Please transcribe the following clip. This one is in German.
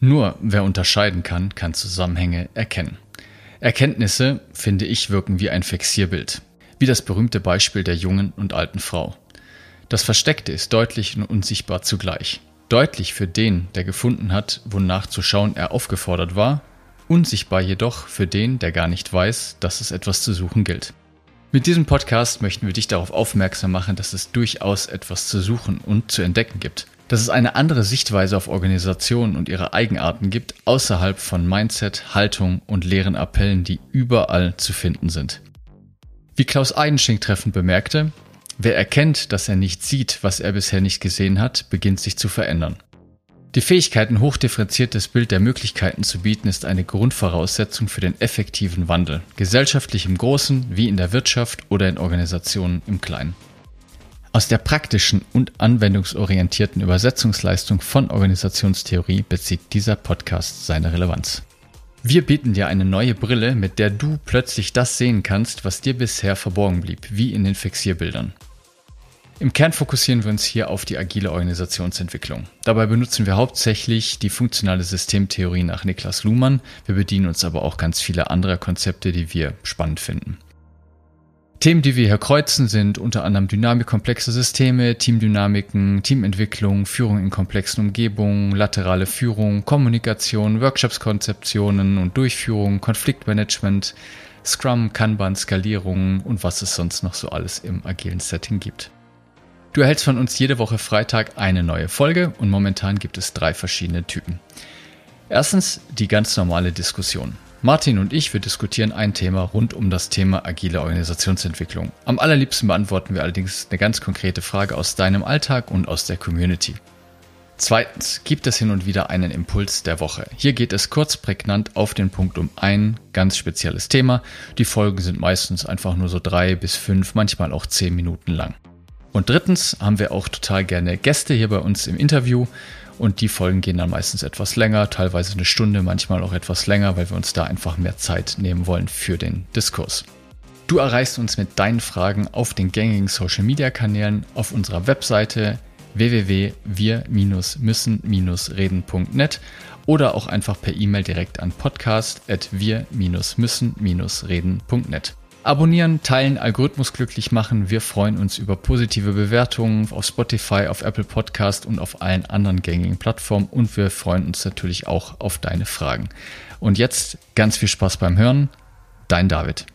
Nur wer unterscheiden kann, kann Zusammenhänge erkennen. Erkenntnisse, finde ich, wirken wie ein Fixierbild. Wie das berühmte Beispiel der jungen und alten Frau. Das Versteckte ist deutlich und unsichtbar zugleich. Deutlich für den, der gefunden hat, wonach zu schauen er aufgefordert war, unsichtbar jedoch für den, der gar nicht weiß, dass es etwas zu suchen gilt. Mit diesem Podcast möchten wir dich darauf aufmerksam machen, dass es durchaus etwas zu suchen und zu entdecken gibt dass es eine andere Sichtweise auf Organisationen und ihre Eigenarten gibt, außerhalb von Mindset, Haltung und leeren Appellen, die überall zu finden sind. Wie Klaus Eidenschink treffend bemerkte, wer erkennt, dass er nicht sieht, was er bisher nicht gesehen hat, beginnt sich zu verändern. Die Fähigkeit, ein hochdifferenziertes Bild der Möglichkeiten zu bieten, ist eine Grundvoraussetzung für den effektiven Wandel, gesellschaftlich im Großen wie in der Wirtschaft oder in Organisationen im Kleinen. Aus der praktischen und anwendungsorientierten Übersetzungsleistung von Organisationstheorie bezieht dieser Podcast seine Relevanz. Wir bieten dir eine neue Brille, mit der du plötzlich das sehen kannst, was dir bisher verborgen blieb, wie in den Fixierbildern. Im Kern fokussieren wir uns hier auf die agile Organisationsentwicklung. Dabei benutzen wir hauptsächlich die funktionale Systemtheorie nach Niklas Luhmann. Wir bedienen uns aber auch ganz viele andere Konzepte, die wir spannend finden. Themen, die wir hier kreuzen, sind unter anderem Dynamik komplexer Systeme, Teamdynamiken, Teamentwicklung, Führung in komplexen Umgebungen, laterale Führung, Kommunikation, Workshopskonzeptionen und Durchführung, Konfliktmanagement, Scrum, Kanban, Skalierung und was es sonst noch so alles im agilen Setting gibt. Du erhältst von uns jede Woche Freitag eine neue Folge und momentan gibt es drei verschiedene Typen. Erstens die ganz normale Diskussion. Martin und ich, wir diskutieren ein Thema rund um das Thema agile Organisationsentwicklung. Am allerliebsten beantworten wir allerdings eine ganz konkrete Frage aus deinem Alltag und aus der Community. Zweitens gibt es hin und wieder einen Impuls der Woche. Hier geht es kurz prägnant auf den Punkt um ein ganz spezielles Thema. Die Folgen sind meistens einfach nur so drei bis fünf, manchmal auch zehn Minuten lang. Und drittens haben wir auch total gerne Gäste hier bei uns im Interview. Und die Folgen gehen dann meistens etwas länger, teilweise eine Stunde, manchmal auch etwas länger, weil wir uns da einfach mehr Zeit nehmen wollen für den Diskurs. Du erreichst uns mit deinen Fragen auf den gängigen Social Media Kanälen, auf unserer Webseite www.wir-müssen-reden.net oder auch einfach per E-Mail direkt an podcast.wir-müssen-reden.net. Abonnieren, teilen, Algorithmus glücklich machen. Wir freuen uns über positive Bewertungen auf Spotify, auf Apple Podcast und auf allen anderen gängigen Plattformen. Und wir freuen uns natürlich auch auf deine Fragen. Und jetzt ganz viel Spaß beim Hören. Dein David.